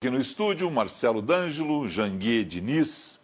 Aqui no estúdio, Marcelo D'Angelo, Janguier Diniz,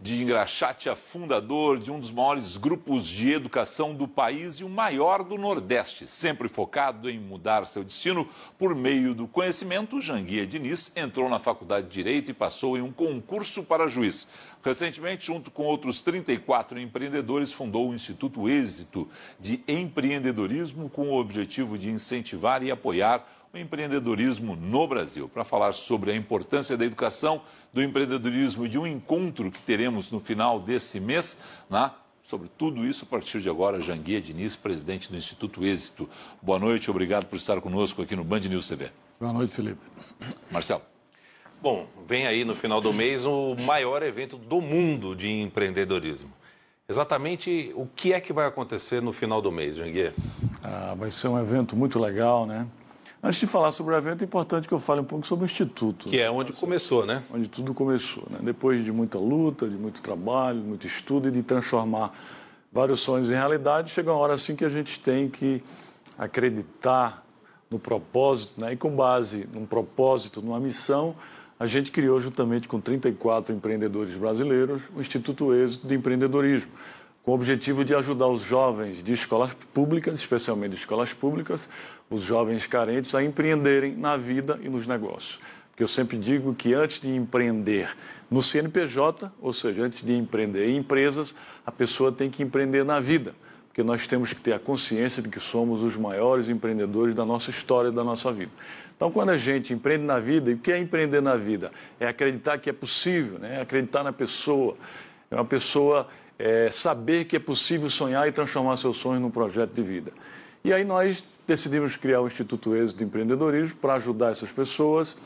de Engraxate, fundador de um dos maiores grupos de educação do país e o maior do Nordeste, sempre focado em mudar seu destino por meio do conhecimento. Janguier Diniz entrou na Faculdade de Direito e passou em um concurso para juiz. Recentemente, junto com outros 34 empreendedores, fundou o Instituto Êxito de Empreendedorismo com o objetivo de incentivar e apoiar o empreendedorismo no Brasil. Para falar sobre a importância da educação, do empreendedorismo e de um encontro que teremos no final desse mês, né? sobre tudo isso, a partir de agora, Janguia Diniz, presidente do Instituto Êxito. Boa noite, obrigado por estar conosco aqui no Band News TV. Boa noite, Felipe. Marcelo. Bom, vem aí no final do mês o maior evento do mundo de empreendedorismo. Exatamente o que é que vai acontecer no final do mês, Janguia? Ah, vai ser um evento muito legal, né? Antes de falar sobre o evento, é importante que eu fale um pouco sobre o Instituto. Que é onde começou, né? Onde tudo começou. Né? Depois de muita luta, de muito trabalho, muito estudo e de transformar vários sonhos em realidade, chega uma hora assim que a gente tem que acreditar no propósito, né? e com base num propósito, numa missão, a gente criou, juntamente com 34 empreendedores brasileiros, o Instituto Êxito de Empreendedorismo com o objetivo de ajudar os jovens de escolas públicas, especialmente de escolas públicas, os jovens carentes, a empreenderem na vida e nos negócios. Porque eu sempre digo que antes de empreender no CNPJ, ou seja, antes de empreender em empresas, a pessoa tem que empreender na vida. Porque nós temos que ter a consciência de que somos os maiores empreendedores da nossa história e da nossa vida. Então, quando a gente empreende na vida, e o que é empreender na vida? É acreditar que é possível, né? é acreditar na pessoa. É uma pessoa é, saber que é possível sonhar e transformar seus sonhos num projeto de vida. E aí nós decidimos criar o Instituto Êxito de Empreendedorismo para ajudar essas pessoas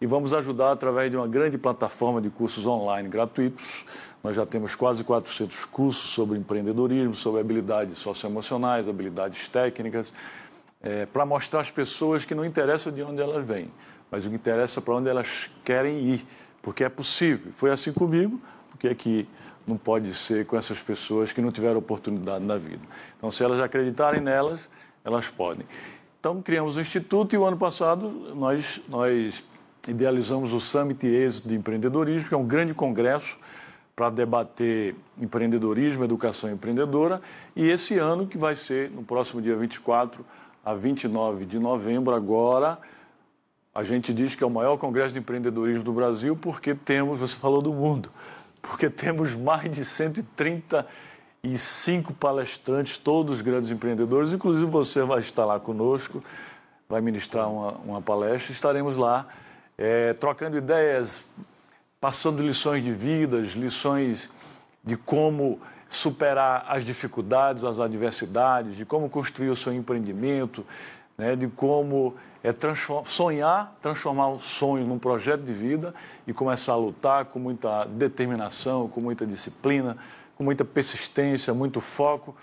e vamos ajudar através de uma grande plataforma de cursos online gratuitos. Nós já temos quase 400 cursos sobre empreendedorismo, sobre habilidades socioemocionais, habilidades técnicas, é, para mostrar às pessoas que não interessa de onde elas vêm, mas o que interessa é para onde elas querem ir, porque é possível. Foi assim comigo, porque é que não pode ser com essas pessoas que não tiveram oportunidade na vida. Então, se elas acreditarem nelas, elas podem. Então, criamos o Instituto e o ano passado nós, nós idealizamos o Summit Êxito de Empreendedorismo, que é um grande congresso para debater empreendedorismo, educação empreendedora. E esse ano, que vai ser no próximo dia 24 a 29 de novembro, agora, a gente diz que é o maior congresso de empreendedorismo do Brasil, porque temos, você falou do mundo, porque temos mais de 135 palestrantes, todos grandes empreendedores, inclusive você vai estar lá conosco, vai ministrar uma, uma palestra, estaremos lá é, trocando ideias, passando lições de vidas, lições de como superar as dificuldades, as adversidades, de como construir o seu empreendimento, né, de como é transform, sonhar, transformar um sonho num projeto de vida e começar a lutar com muita determinação, com muita disciplina, com muita persistência, muito foco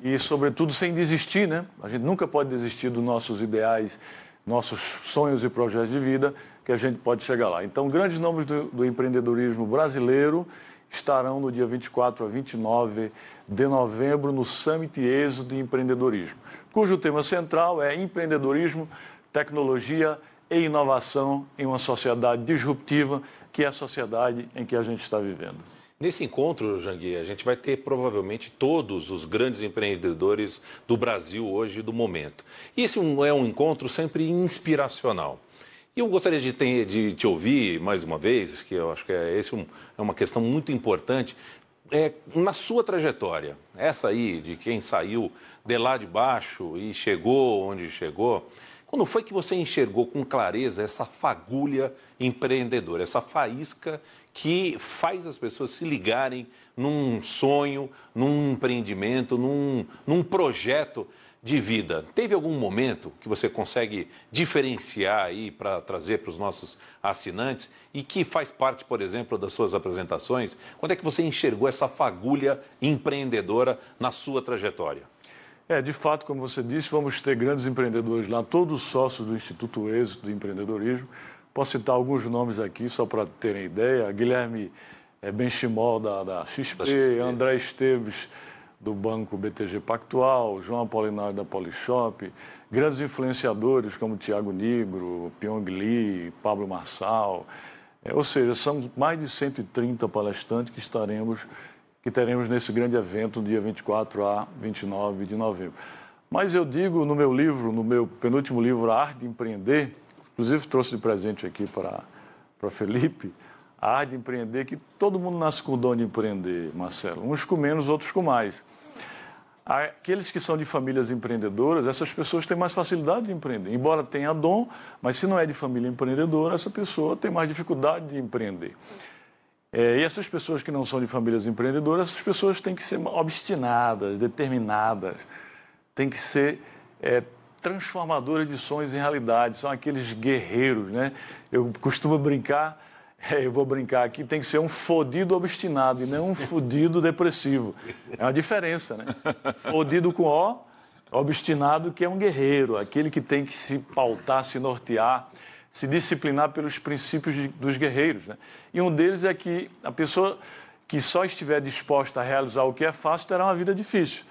e, sobretudo, sem desistir, né? A gente nunca pode desistir dos nossos ideais, nossos sonhos e projetos de vida, que a gente pode chegar lá. Então, grandes nomes do, do empreendedorismo brasileiro estarão no dia 24 a 29 de novembro no Summit ESO de Empreendedorismo, cujo tema central é empreendedorismo, tecnologia e inovação em uma sociedade disruptiva, que é a sociedade em que a gente está vivendo. Nesse encontro, Jangui, a gente vai ter provavelmente todos os grandes empreendedores do Brasil hoje, do momento. E esse é um encontro sempre inspiracional. E eu gostaria de, de te ouvir mais uma vez, que eu acho que é, esse um, é uma questão muito importante, é, na sua trajetória, essa aí de quem saiu de lá de baixo e chegou onde chegou, quando foi que você enxergou com clareza essa fagulha empreendedora, essa faísca que faz as pessoas se ligarem num sonho, num empreendimento, num, num projeto de vida. Teve algum momento que você consegue diferenciar aí para trazer para os nossos assinantes e que faz parte, por exemplo, das suas apresentações? Quando é que você enxergou essa fagulha empreendedora na sua trajetória? É, de fato, como você disse, vamos ter grandes empreendedores lá, todos sócios do Instituto Êxito do Empreendedorismo. Posso citar alguns nomes aqui, só para terem ideia. Guilherme é, Benchimol, da, da, XP, da XP, André Esteves, do Banco BTG Pactual, João Apolinário da Polishop, grandes influenciadores como Tiago Negro, Pyong Lee, Pablo Marçal. É, ou seja, são mais de 130 palestrantes que estaremos que teremos nesse grande evento dia 24 a 29 de novembro. Mas eu digo no meu livro, no meu penúltimo livro, A Arte de Empreender, inclusive trouxe de presente aqui para, para Felipe, A Arte de Empreender, que todo mundo nasce com o dom de empreender, Marcelo. Uns com menos, outros com mais. Aqueles que são de famílias empreendedoras, essas pessoas têm mais facilidade de empreender. Embora tenha dom, mas se não é de família empreendedora, essa pessoa tem mais dificuldade de empreender. É, e essas pessoas que não são de famílias empreendedoras, essas pessoas têm que ser obstinadas, determinadas, têm que ser é, transformadoras de sonhos em realidade, são aqueles guerreiros, né? Eu costumo brincar, é, eu vou brincar aqui, tem que ser um fodido obstinado e não um fodido depressivo. É uma diferença, né? Fodido com O, obstinado que é um guerreiro, aquele que tem que se pautar, se nortear, se disciplinar pelos princípios de, dos guerreiros. Né? E um deles é que a pessoa que só estiver disposta a realizar o que é fácil terá uma vida difícil.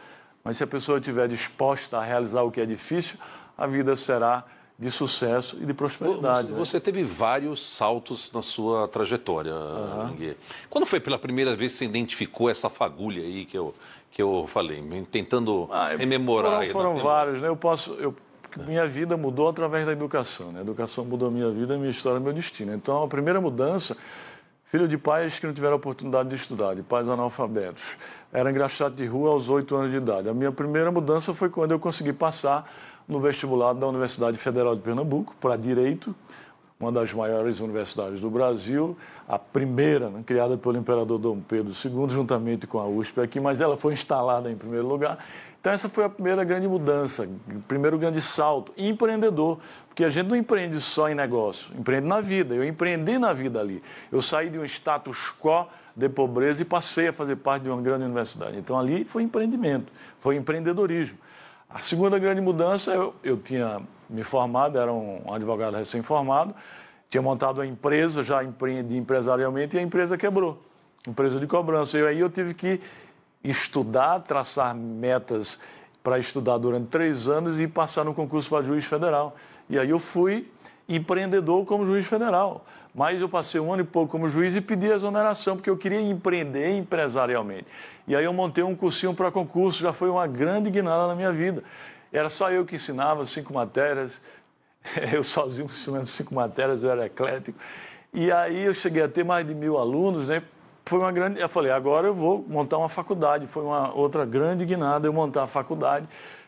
Mas se a pessoa estiver disposta a realizar o que é difícil, a vida será de sucesso e de prosperidade. Você, né? teve vários saltos na sua trajetória, uhum. Quando foi pela primeira vez que você identificou essa fagulha aí que eu, que eu falei, tentando ah, rememorar? Foram, foram vários, né? Eu posso, eu minha vida mudou através da educação. Né? A educação mudou minha vida, minha história, meu destino. Então, a primeira mudança, filho de pais que não tiveram oportunidade de estudar, de pais analfabetos. Era engraxado de rua aos oito anos de idade. A minha primeira mudança foi quando eu consegui passar no vestibular da Universidade Federal de Pernambuco para Direito, uma das maiores universidades do Brasil, a primeira, né, criada pelo imperador Dom Pedro II, juntamente com a USP aqui, mas ela foi instalada em primeiro lugar. Então, essa foi a primeira grande mudança, primeiro grande salto. empreendedor, porque a gente não empreende só em negócio, empreende na vida. Eu empreendi na vida ali. Eu saí de um status quo de pobreza e passei a fazer parte de uma grande universidade. Então, ali foi empreendimento, foi empreendedorismo. A segunda grande mudança, eu, eu tinha me formado, era um advogado recém-formado, tinha montado uma empresa, já empreendi empresarialmente e a empresa quebrou. Empresa de cobrança. E aí eu tive que estudar, traçar metas para estudar durante três anos e passar no concurso para juiz federal. E aí eu fui empreendedor como juiz federal. Mas eu passei um ano e pouco como juiz e pedi exoneração, porque eu queria empreender empresarialmente. E aí eu montei um cursinho para concurso, já foi uma grande guinada na minha vida. Era só eu que ensinava cinco matérias, eu sozinho ensinando cinco matérias, eu era eclético. E aí eu cheguei a ter mais de mil alunos, né? Foi uma grande. Eu falei, agora eu vou montar uma faculdade. Foi uma outra grande guinada eu montar a faculdade,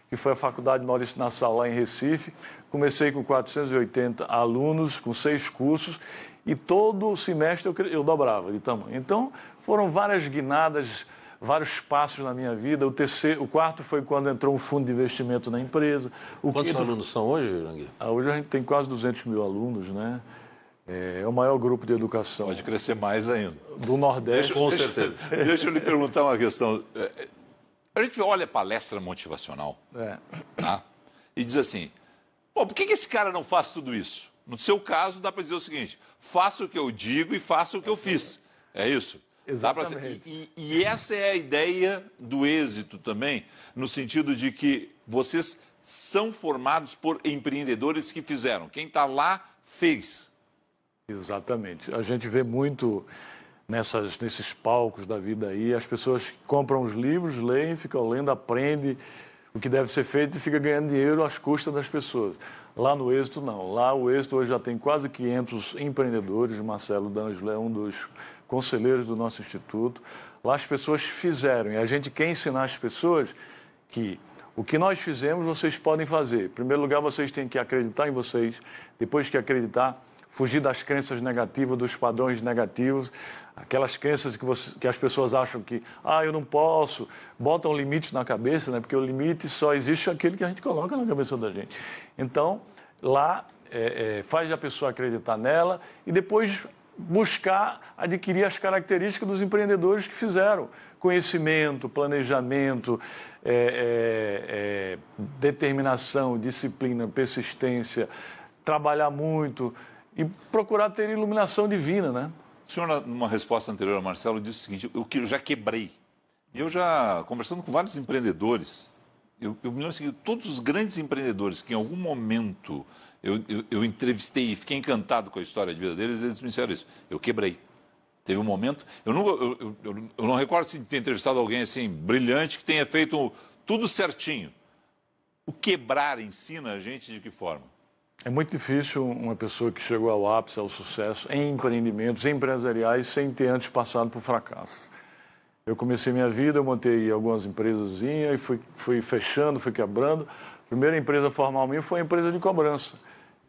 que foi a Faculdade Maurício Nassau, lá em Recife. Comecei com 480 alunos, com seis cursos, e todo semestre eu, eu dobrava de tamanho. Então, foram várias guinadas vários passos na minha vida. O, terceiro, o quarto foi quando entrou um fundo de investimento na empresa. O Quantos quinto... alunos são hoje, Rangui? Ah, hoje a gente tem quase 200 mil alunos, né? É, é o maior grupo de educação. Pode crescer mais ainda. Do Nordeste, deixa, com deixa, certeza. Deixa eu lhe perguntar uma questão. É, a gente olha a palestra motivacional é. tá? e diz assim: Pô, por que, que esse cara não faz tudo isso? No seu caso, dá para dizer o seguinte: faça o que eu digo e faça o que eu fiz. É isso? Exatamente. E, e, essa é a ideia do êxito também, no sentido de que vocês são formados por empreendedores que fizeram. Quem está lá fez. Exatamente. A gente vê muito nessas, nesses palcos da vida aí, as pessoas compram os livros, leem, ficam lendo, aprendem o que deve ser feito e fica ganhando dinheiro às custas das pessoas. Lá no Êxito, não. Lá o Êxito hoje já tem quase 500 empreendedores. Marcelo D'Angelo é um dos conselheiros do nosso instituto. Lá as pessoas fizeram e a gente quer ensinar as pessoas que o que nós fizemos vocês podem fazer. Em primeiro lugar, vocês têm que acreditar em vocês. Depois que acreditar, fugir das crenças negativas, dos padrões negativos, aquelas crenças que, você, que as pessoas acham que, ah, eu não posso, botam limites na cabeça, né? porque o limite só existe aquele que a gente coloca na cabeça da gente. Então, lá é, é, faz a pessoa acreditar nela e depois buscar adquirir as características dos empreendedores que fizeram. Conhecimento, planejamento, é, é, é, determinação, disciplina, persistência, trabalhar muito e procurar ter iluminação divina, né? O senhor, numa resposta anterior ao Marcelo, disse o seguinte: eu já quebrei. Eu já, conversando com vários empreendedores, eu, eu me lembro assim, todos os grandes empreendedores que em algum momento eu, eu, eu, entrevistei e fiquei encantado com a história de vida deles, eles me disseram isso. Eu quebrei. Teve um momento. Eu não, eu, eu não recordo se ter entrevistado alguém assim brilhante que tenha feito tudo certinho. O quebrar ensina a gente de que forma? É muito difícil uma pessoa que chegou ao ápice, ao sucesso, em empreendimentos empresariais, sem ter antes passado por fracasso. Eu comecei minha vida, eu montei algumas empresas e fui, fui fechando, fui quebrando. A primeira empresa formal minha foi a empresa de cobrança.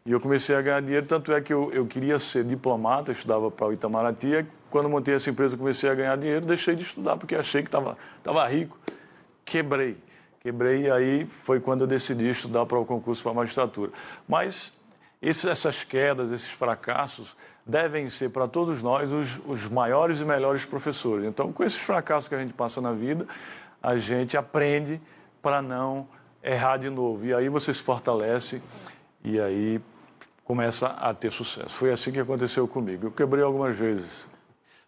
E eu comecei a ganhar dinheiro, tanto é que eu, eu queria ser diplomata, estudava para o Itamaraty. Quando montei essa empresa, comecei a ganhar dinheiro, deixei de estudar porque achei que estava rico. Quebrei. Quebrei e aí foi quando eu decidi estudar para o concurso para a magistratura. Mas essas quedas, esses fracassos, devem ser para todos nós os, os maiores e melhores professores. Então, com esses fracassos que a gente passa na vida, a gente aprende para não errar de novo. E aí você se fortalece e aí começa a ter sucesso. Foi assim que aconteceu comigo. Eu quebrei algumas vezes.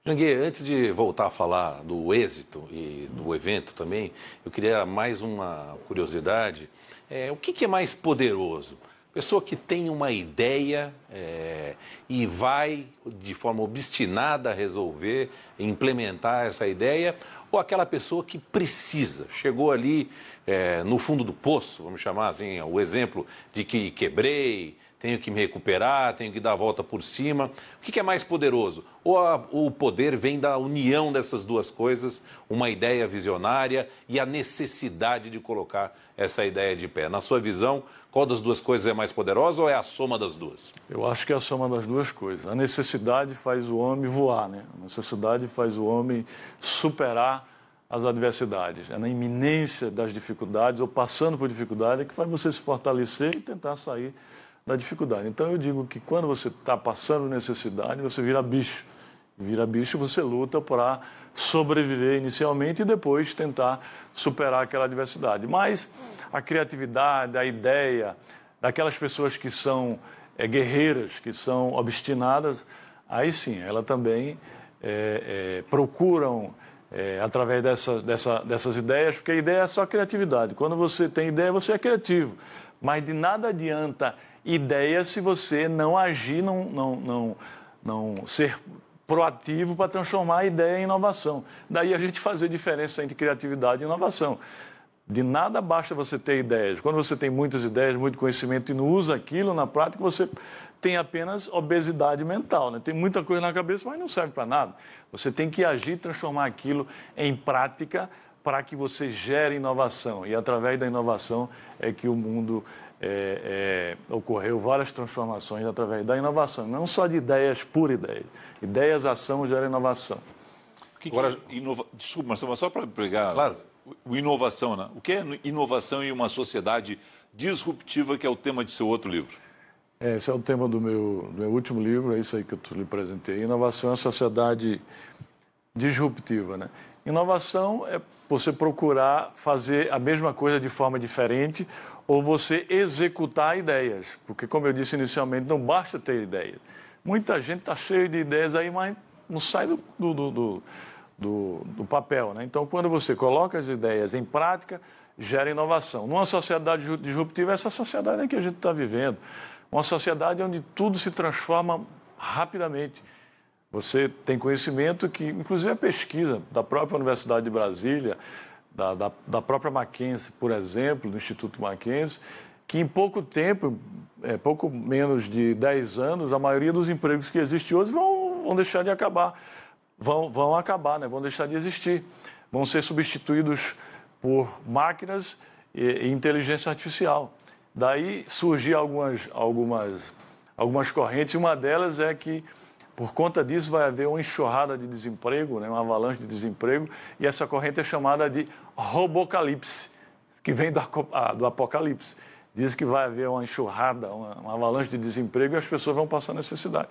Janguê, antes de voltar a falar do êxito e do evento também, eu queria mais uma curiosidade. É, o que, que, é mais poderoso? Pessoa que tem uma ideia é, e vai de forma obstinada resolver, implementar essa ideia, ou aquela pessoa que precisa, chegou ali é, no fundo do poço, vamos chamar assim, o exemplo de que quebrei, tenho que me recuperar, tenho que dar a volta por cima. O que, é mais poderoso? Ou a, o poder vem da união dessas duas coisas, uma ideia visionária e a necessidade de colocar essa ideia de pé? Na sua visão, qual das duas coisas é mais poderosa ou é a soma das duas? Eu acho que é a soma das duas coisas. A necessidade faz o homem voar, né? A necessidade faz o homem superar as adversidades. É na iminência das dificuldades ou passando por dificuldade que faz você se fortalecer e tentar sair da dificuldade. Então eu digo que quando você está passando necessidade, você vira bicho. Vira bicho, você luta para sobreviver inicialmente e depois tentar superar aquela adversidade. Mas a criatividade, a ideia daquelas pessoas que são é, guerreiras, que são obstinadas, aí sim, elas também é, é, procuram é, através dessa, dessa, dessas ideias, porque a ideia é só criatividade. Quando você tem ideia, você é criativo. Mas de nada adianta ideia se você não agir, não, não, não, não ser proativo para transformar a ideia em inovação. Daí a gente fazer diferença entre criatividade e inovação. De nada basta você ter ideias. Quando você tem muitas ideias, muito conhecimento e não usa aquilo na prática, você tem apenas obesidade mental. Né? Tem muita coisa na cabeça, mas não serve para nada. Você tem que agir, transformar aquilo em prática para que você gere inovação. E através da inovação é que o mundo é, é, ocorreu várias transformações através da inovação, não só de ideias por ideias. Ideias, ação gera inovação. O que, que Agora, é inova... Desculpa, Marcelo, só para pegar claro. o inovação, né? O que é inovação em uma sociedade disruptiva, que é o tema de seu outro livro? Esse é o tema do meu, do meu último livro, é isso aí que eu lhe apresentei. Inovação é a sociedade disruptiva, né? Inovação é você procurar fazer a mesma coisa de forma diferente ou você executar ideias. Porque, como eu disse inicialmente, não basta ter ideias. Muita gente está cheia de ideias aí, mas não sai do, do, do, do, do papel. Né? Então, quando você coloca as ideias em prática, gera inovação. Numa sociedade disruptiva, essa sociedade é que a gente está vivendo. Uma sociedade onde tudo se transforma rapidamente. Você tem conhecimento que, inclusive a pesquisa da própria Universidade de Brasília, da, da, da própria Mackenzie, por exemplo, do Instituto Mackenzie, que em pouco tempo, é, pouco menos de 10 anos, a maioria dos empregos que existem hoje vão, vão deixar de acabar. Vão, vão acabar, né? vão deixar de existir. Vão ser substituídos por máquinas e, e inteligência artificial. Daí surgir algumas, algumas, algumas correntes, e uma delas é que por conta disso, vai haver uma enxurrada de desemprego, né, uma avalanche de desemprego, e essa corrente é chamada de robocalipse, que vem do, ah, do apocalipse. Diz que vai haver uma enxurrada, uma, uma, avalanche de desemprego e as pessoas vão passar necessidade.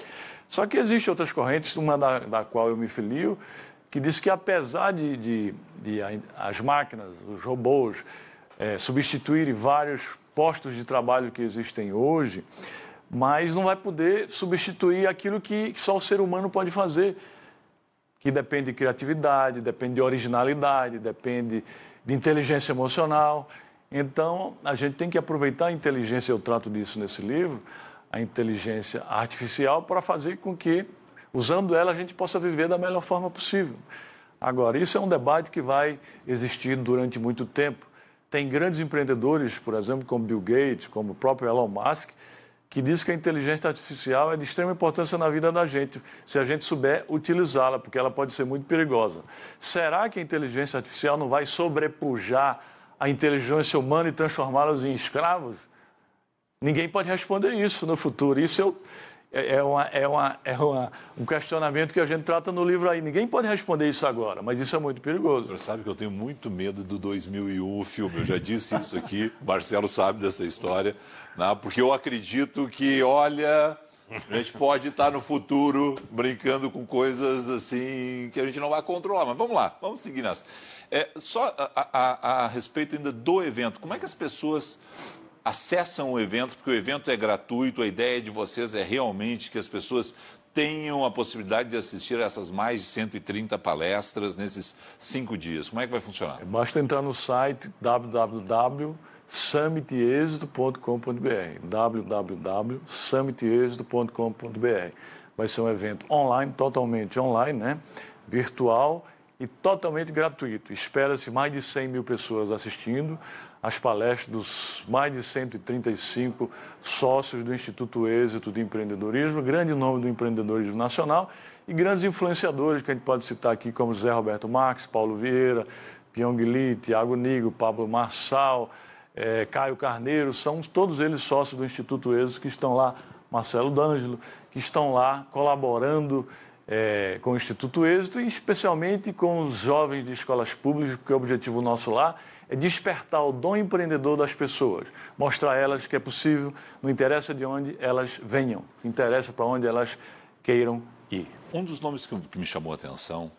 Só que existem outras correntes, uma da, da qual eu me filio, que diz que apesar de, de, de as máquinas, os robôs, é, substituírem vários postos de trabalho que existem hoje, mas não vai poder substituir aquilo que só o ser humano pode fazer, que depende de criatividade, depende de originalidade, depende de inteligência emocional. Então, a gente tem que aproveitar a inteligência, eu trato disso nesse livro, a inteligência artificial, para fazer com que, usando ela, a gente possa viver da melhor forma possível. Agora, isso é um debate que vai existir durante muito tempo. Tem grandes empreendedores, por exemplo, como Bill Gates, como o próprio Elon Musk, que diz que a inteligência artificial é de extrema importância na vida da gente, se a gente souber utilizá-la, porque ela pode ser muito perigosa. Será que a inteligência artificial não vai sobrepujar a inteligência humana e transformá-los em escravos? Ninguém pode responder isso no futuro. Isso eu, é, é, uma, é, uma, é uma, um questionamento que a gente trata no livro aí. Ninguém pode responder isso agora, mas isso é muito perigoso. Você sabe que eu tenho muito medo do 2001, o filme. Eu já disse isso aqui, o Marcelo sabe dessa história, né? porque eu acredito que, olha, a gente pode estar no futuro brincando com coisas assim que a gente não vai controlar. Mas vamos lá, vamos seguir nessa. É, só a, a, a respeito ainda do evento, como é que as pessoas acessam o evento, porque o evento é gratuito, a ideia de vocês é realmente que as pessoas tenham a possibilidade de assistir a essas mais de 130 palestras nesses cinco dias. Como é que vai funcionar? Basta entrar no site www.summitexito.com.br www.summitexito.com.br Vai ser um evento online, totalmente online, né? virtual e totalmente gratuito. Espera-se mais de 100 mil pessoas assistindo as palestras dos mais de 135 sócios do Instituto Êxito de Empreendedorismo, grande nome do empreendedorismo nacional e grandes influenciadores que a gente pode citar aqui, como José Roberto Marques, Paulo Vieira, Pyong Lee, Tiago Nigo, Pablo Marçal, é, Caio Carneiro, são todos eles sócios do Instituto Êxito que estão lá, Marcelo D'Angelo, que estão lá colaborando é, com o Instituto Êxito e especialmente com os jovens de escolas públicas, porque o objetivo nosso lá é despertar o dom empreendedor das pessoas, mostrar a elas que é possível, não interessa de onde elas venham, interessa para onde elas queiram ir. Um dos nomes que, me chamou a atenção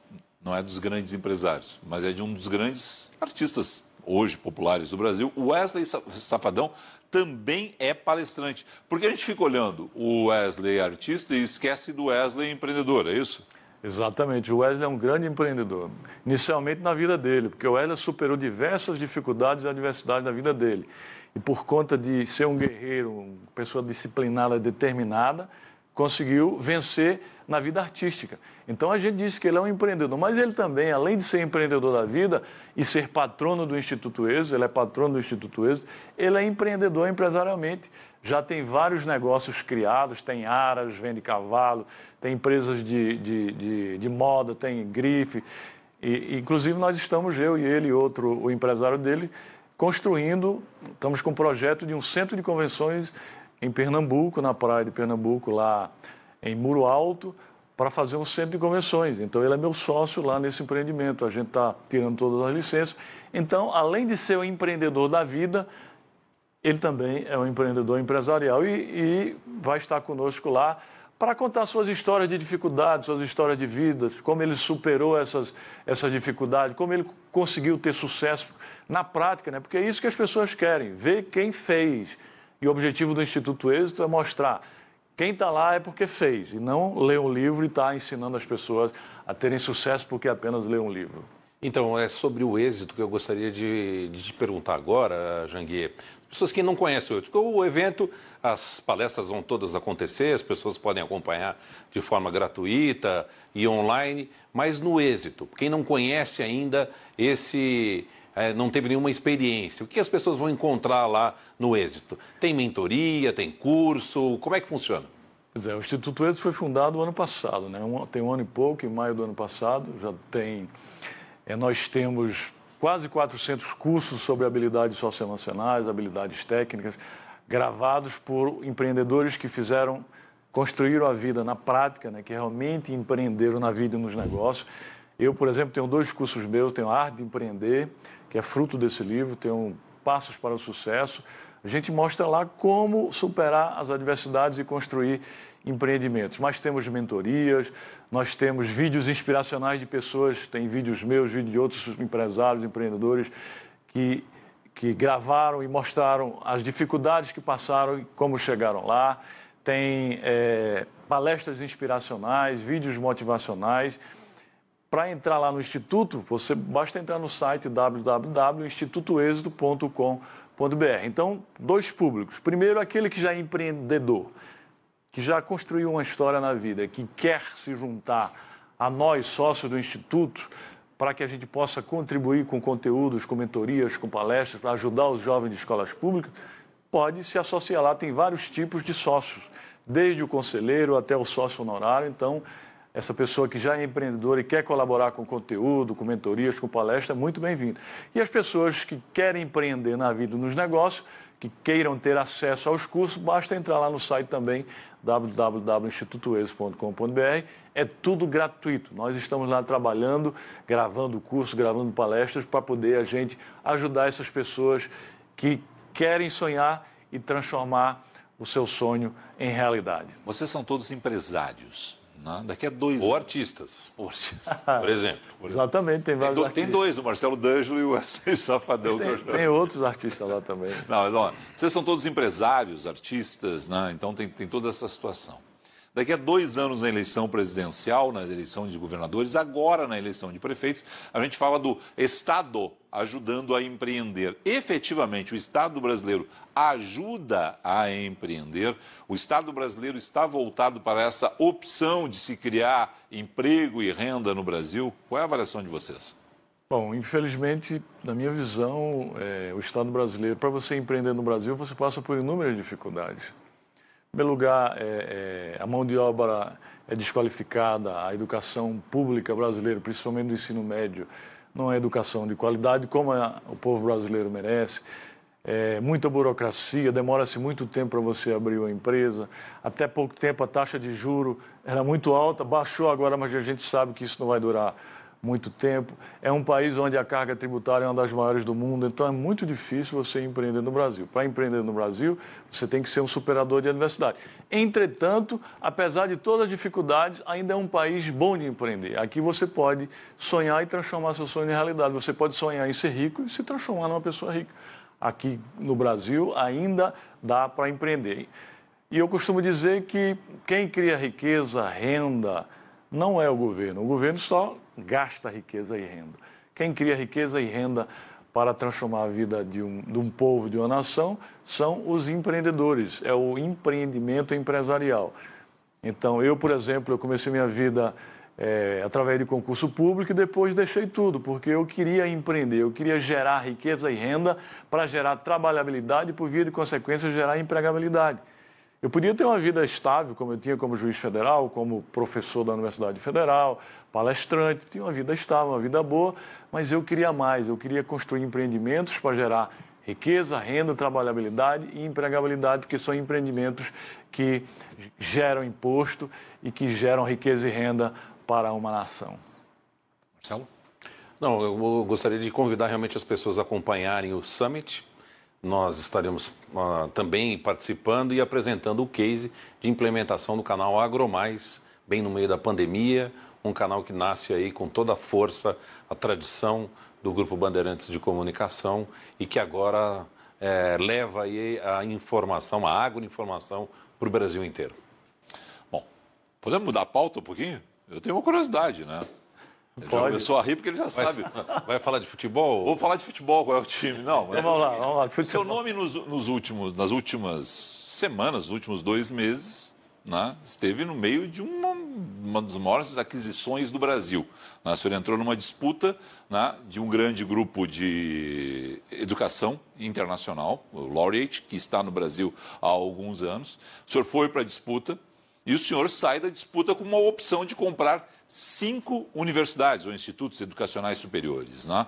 não é dos grandes empresários, mas é de um dos grandes artistas hoje populares do Brasil, o Wesley Safadão também é palestrante. Porque a gente fica olhando o Wesley artista e esquece do Wesley empreendedor, é isso? Exatamente. O Wesley é um grande empreendedor. Inicialmente na vida dele, porque o Wesley superou diversas dificuldades e adversidades da vida dele. E por conta de ser um guerreiro, uma pessoa disciplinada, determinada, conseguiu vencer na vida artística. Então a gente diz que ele é um empreendedor, mas ele também, além de ser empreendedor da vida e ser patrono do Instituto Êxito, ele é patrono do Instituto Êxito, ele é empreendedor empresarialmente já tem vários negócios criados, tem aras, vende cavalo, tem empresas de, de, de, de moda, tem grife. E, inclusive nós estamos, eu e ele e outro, o empresário dele, construindo, estamos com um projeto de um centro de convenções em Pernambuco, na praia de Pernambuco, lá em Muro Alto, para fazer um centro de convenções. Então ele é meu sócio lá nesse empreendimento. A gente está tirando todas as licenças. Então, além de ser o empreendedor da vida, ele também é um empreendedor empresarial e, e vai estar conosco lá para contar suas histórias de dificuldades, suas histórias de vida, como ele superou essas, essas dificuldades, como ele conseguiu ter sucesso na prática, né? porque é isso que as pessoas querem, ver quem fez. E o objetivo do Instituto Êxito é mostrar quem está lá é porque fez, e não ler um livro e está ensinando as pessoas a terem sucesso porque apenas lê um livro. Então, é sobre o êxito que eu gostaria de, de te perguntar agora, Janguier. Pessoas que não conhecem o evento, as palestras vão todas acontecer, as pessoas podem acompanhar de forma gratuita e online, mas no êxito, quem não conhece ainda esse. É, não teve nenhuma experiência. O que as pessoas vão encontrar lá no êxito? Tem mentoria, tem curso? Como é que funciona? Pois é, o Instituto Êxito foi fundado no ano passado, né? Um, tem um ano e pouco, em maio do ano passado, já tem é, nós temos quase 400 cursos sobre habilidades socioemocionais, habilidades técnicas, gravados por empreendedores que fizeram, construíram a vida na prática, né, que realmente empreenderam na vida e nos negócios. Eu, por exemplo, tenho dois cursos meus, tenho a Arte de Empreender, que é fruto desse livro, tenho Passos para o Sucesso. A gente mostra lá como superar as adversidades e construir empreendimentos. Mas temos mentorias, nós temos vídeos inspiracionais de pessoas, tem vídeos meus, vídeos de outros empresários, empreendedores que, que gravaram e mostraram as dificuldades que passaram e como chegaram lá. Tem é, palestras inspiracionais, vídeos motivacionais. Para entrar lá no Instituto, você basta entrar no site www.institutoexito.com.br. Então, dois públicos. Primeiro, aquele que já é empreendedor, que já construiu uma história na vida, que quer se juntar a nós, sócios do Instituto, para que a gente possa contribuir com conteúdos, com mentorias, com palestras, para ajudar os jovens de escolas públicas, pode se associar lá. Tem vários tipos de sócios, desde o conselheiro até o sócio honorário. Então, essa pessoa que já é empreendedora e quer colaborar com conteúdo, com mentorias, com palestra, muito bem-vindo. E as pessoas que querem empreender na vida nos negócios, que queiram ter acesso aos cursos, basta entrar lá no site também www.institutoeso.com.br. É tudo gratuito. Nós estamos lá trabalhando, gravando cursos, gravando palestras para poder a gente ajudar essas pessoas que querem sonhar e transformar o seu sonho em realidade. Vocês são todos empresários. Né? Daqui a dois Ou artistas. Ou artistas. Por exemplo. Exatamente, tem vários tem, do, artistas. tem dois, o Marcelo D'Angelo e o Wesley Safadão. Tem, tem, outros artistas lá também. Não, mas, ó, vocês são todos empresários, artistas, né? então tem, tem toda essa situação. Daqui a dois anos na eleição presidencial, na eleição de governadores, agora na eleição de prefeitos, a gente fala do Estado ajudando a empreender. Efetivamente, o Estado brasileiro ajuda a empreender. O Estado brasileiro está voltado para essa opção de se criar emprego e renda no Brasil. Qual é a avaliação de vocês? Bom, infelizmente, na minha visão, é, o Estado brasileiro, para você empreender no Brasil, você passa por inúmeras dificuldades. Primeiro lugar, é, é, a mão de obra é desqualificada, a educação pública brasileira, principalmente do ensino médio, não é educação de qualidade como a, o povo brasileiro merece. É, muita burocracia, demora-se muito tempo para você abrir uma empresa. Até pouco tempo a taxa de juro era muito alta, baixou agora, mas a gente sabe que isso não vai durar muito tempo. É um país onde a carga tributária é uma das maiores do mundo, então é muito difícil você empreender no Brasil. Para empreender no Brasil, você tem que ser um superador de adversidade. Entretanto, apesar de todas as dificuldades, ainda é um país bom de empreender. Aqui você pode sonhar e transformar seu sonho em realidade. Você pode sonhar em ser rico e se transformar numa pessoa rica. Aqui no Brasil ainda dá para empreender. E eu costumo dizer que quem cria riqueza, renda, não é o governo. O governo só gasta riqueza e renda. Quem cria riqueza e renda para transformar a vida de um, de um povo, de uma nação, são os empreendedores, é o empreendimento empresarial. Então, eu, por exemplo, eu comecei minha vida é, através de concurso público e depois deixei tudo, porque eu queria empreender, eu queria gerar riqueza e renda para gerar trabalhabilidade e, por via de consequência, gerar empregabilidade. Eu podia ter uma vida estável, como eu tinha como juiz federal, como professor da Universidade Federal, palestrante, tinha uma vida estável, uma vida boa, mas eu queria mais, eu queria construir empreendimentos para gerar riqueza, renda, trabalhabilidade e empregabilidade, porque são empreendimentos que geram imposto e que geram riqueza e renda para uma nação. Marcelo? Não, eu gostaria de convidar realmente as pessoas a acompanharem o Summit, nós estaremos uh, também participando e apresentando o case de implementação do canal AgroMais, bem no meio da pandemia, um canal que nasce aí com toda a força, a tradição do Grupo Bandeirantes de Comunicação e que agora é, leva aí a informação, a agroinformação para o Brasil inteiro. Bom, podemos mudar a pauta um pouquinho? Eu tenho uma curiosidade, né? Ele já começou a rir porque ele já sabe. Vai falar de futebol? Vou falar de futebol, qual é o time? Não, mas vamos lá, vamos lá. Futebol. Seu nome nos, nos, últimos, nas últimas semanas, nos últimos dois meses, né, esteve no meio de uma, uma das maiores aquisições do Brasil. Né? O senhor entrou numa disputa né, de um grande grupo de educação internacional, o Laureate, que está no Brasil há alguns anos. O senhor foi para a disputa e o senhor sai da disputa com uma opção de comprar cinco universidades ou institutos educacionais superiores. Né?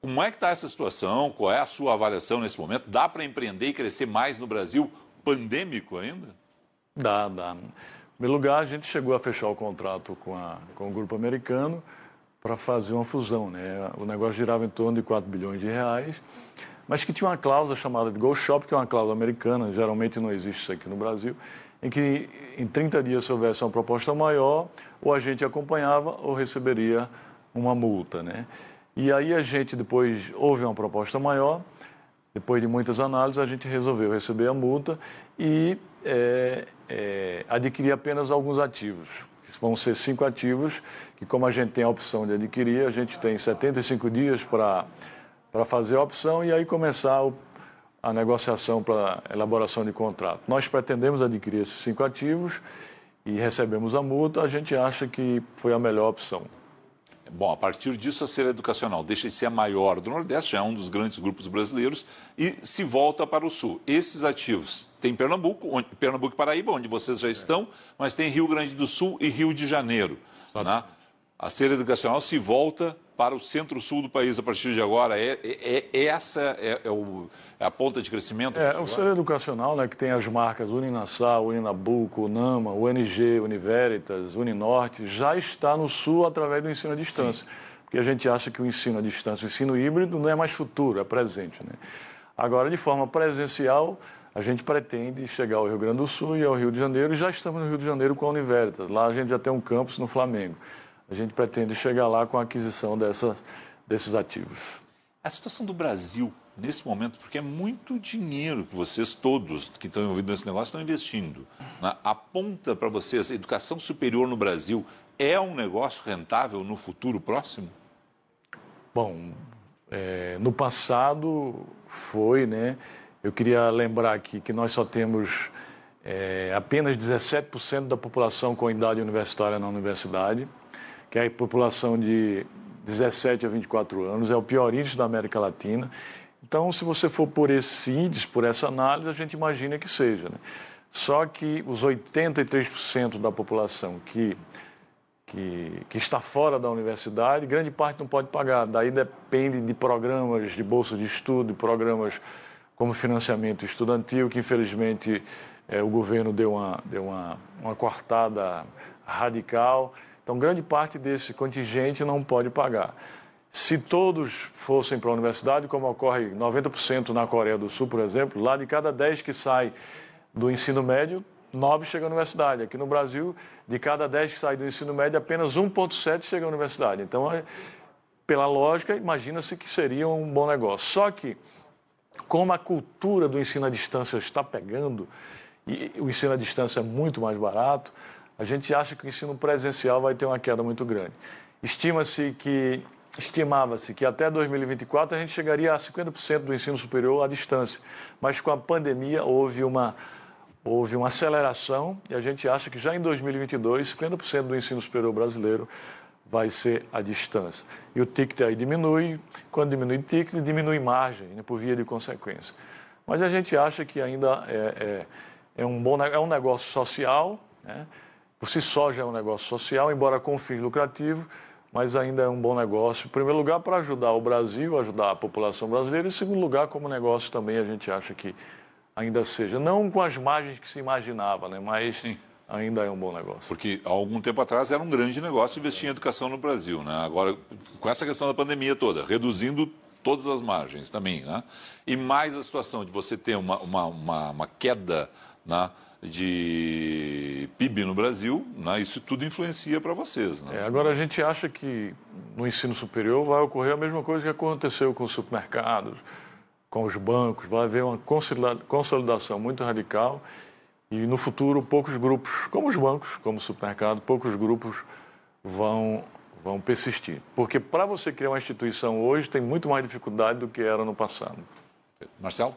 Como é que está essa situação? Qual é a sua avaliação nesse momento? Dá para empreender e crescer mais no Brasil pandêmico ainda? Dá, dá. Em primeiro lugar, a gente chegou a fechar o contrato com, a, com o grupo americano para fazer uma fusão. Né? O negócio girava em torno de 4 bilhões de reais, mas que tinha uma cláusula chamada de Go Shop, que é uma cláusula americana, geralmente não existe isso aqui no Brasil, em que em 30 dias, se houvesse uma proposta maior, o agente acompanhava ou receberia uma multa. Né? E aí a gente, depois, houve uma proposta maior, depois de muitas análises, a gente resolveu receber a multa e é, é, adquirir apenas alguns ativos, vão ser cinco ativos, que como a gente tem a opção de adquirir, a gente tem 75 dias para fazer a opção e aí começar o, a negociação para elaboração de contrato. Nós pretendemos adquirir esses cinco ativos e recebemos a multa, a gente acha que foi a melhor opção. Bom, a partir disso, a Cera Educacional deixa de ser a maior do Nordeste, já é um dos grandes grupos brasileiros, e se volta para o Sul. Esses ativos tem Pernambuco, onde, Pernambuco e Paraíba, onde vocês já estão, mas tem Rio Grande do Sul e Rio de Janeiro. Né? A Cera Educacional se volta para o centro-sul do país a partir de agora. É, é, é essa é, é, o, é, a ponta de crescimento? É, o Ser Educacional, né, que tem as marcas Uninassal, Uninabuco, Unama, UNG, Univeritas, Uninorte, já está no sul através do ensino à distância. Sim. Porque a gente acha que o ensino à distância, o ensino híbrido, não é mais futuro, é presente. Né? Agora, de forma presencial, a gente pretende chegar ao Rio Grande do Sul e ao Rio de Janeiro, e já estamos no Rio de Janeiro com a Univeritas. Lá a gente já tem um campus no Flamengo a gente pretende chegar lá com a aquisição dessa, desses ativos. A situação do Brasil nesse momento, porque é muito dinheiro que vocês todos que estão envolvidos nesse negócio estão investindo. Né? Aponta para vocês, educação superior no Brasil é um negócio rentável no futuro próximo? Bom, é, no passado foi, né? Eu queria lembrar aqui que nós só temos é, apenas 17% da população com idade universitária na universidade que é a população de 17 a 24 anos, é o pior índice da América Latina. Então, se você for por esse índice, por essa análise, a gente imagina que seja. Né? Só que os 83% da população que, que, que, está fora da universidade, grande parte não pode pagar. Daí depende de programas de bolsa de estudo, programas como financiamento estudantil, que infelizmente é, o governo deu uma, deu uma, uma cortada radical. Então, grande parte desse contingente não pode pagar. Se todos fossem para a universidade, como ocorre 90% na Coreia do Sul, por exemplo, lá de cada 10 que sai do ensino médio, 9 chegam à universidade. Aqui no Brasil, de cada 10 que sai do ensino médio, apenas 1,7 chegam à universidade. Então, é, pela lógica, imagina-se que seria um bom negócio. Só que, como a cultura do ensino à distância está pegando, e o ensino à distância é muito mais barato, a gente acha que o ensino presencial vai ter uma queda muito grande. Estima-se que estimava-se que até 2024 a gente chegaria a 50% do ensino superior à distância, mas com a pandemia houve uma houve uma aceleração e a gente acha que já em 2022 50% do ensino superior brasileiro vai ser à distância. E o ticket aí diminui, quando diminui o ticket, diminui margem, né, por via de consequência. Mas a gente acha que ainda é, é, é um bom é um negócio social, né? Por si só já é um negócio social, embora com fins lucrativos, mas ainda é um bom negócio. Em primeiro lugar, para ajudar o Brasil, ajudar a população brasileira, e em segundo lugar, como negócio também a gente acha que ainda seja. Não com as margens que se imaginava, né? mas Sim. ainda é um bom negócio. Porque há algum tempo atrás era um grande negócio investir em educação no Brasil. Né? Agora, com essa questão da pandemia toda, reduzindo todas as margens também. Né? E mais a situação de você ter uma, uma, uma, uma queda. Né? de PIB no Brasil, né? isso tudo influencia para vocês. Né? É, agora, a gente acha que no ensino superior vai ocorrer a mesma coisa que aconteceu com os supermercados, com os bancos, vai haver uma consolidação muito radical e no futuro poucos grupos, como os bancos, como o supermercado, poucos grupos vão, vão persistir. Porque para você criar uma instituição hoje tem muito mais dificuldade do que era no passado. Marcelo?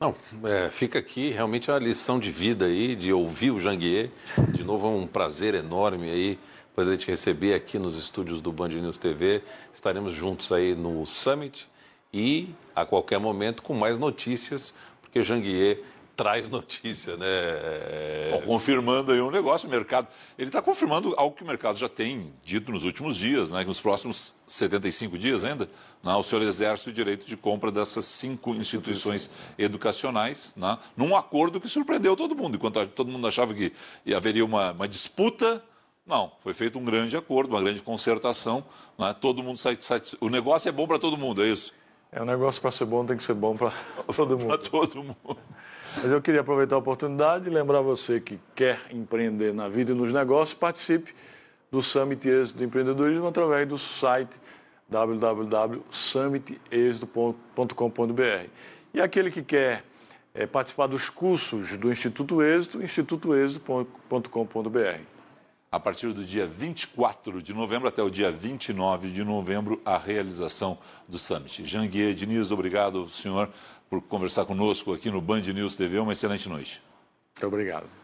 Não, é, fica aqui realmente a lição de vida aí, de ouvir o Janguier. De novo, é um prazer enorme aí poder te receber aqui nos estúdios do Band News TV. Estaremos juntos aí no Summit e a qualquer momento com mais notícias, porque Janguier traz notícia, né? Bom, confirmando aí um negócio, o mercado. Ele está confirmando algo que o mercado já tem dito nos últimos dias, né? Que nos próximos 75 dias ainda, né, o senhor exerce o direito de compra dessas cinco instituições educacionais, né, num acordo que surpreendeu todo mundo. Enquanto todo mundo achava que haveria uma, uma disputa. Não, foi feito um grande acordo, uma grande concertação. Né, todo mundo sai, sai, O negócio é bom para todo mundo, é isso? É, o negócio para ser bom tem que ser bom para todo mundo. para todo mundo. Mas eu queria aproveitar a oportunidade e lembrar você que quer empreender na vida e nos negócios, participe do Summit Êxito do Empreendedorismo através do site www.summitexito.com.br. E aquele que quer é, participar dos cursos do Instituto Êxito, institutoexito.com.br. a partir do dia 24 de novembro até o dia 29 de novembro, a realização do Summit. Janguier Diniz, obrigado, senhor, por conversar conosco aqui no Band News TV. Uma excelente noite. Muito obrigado.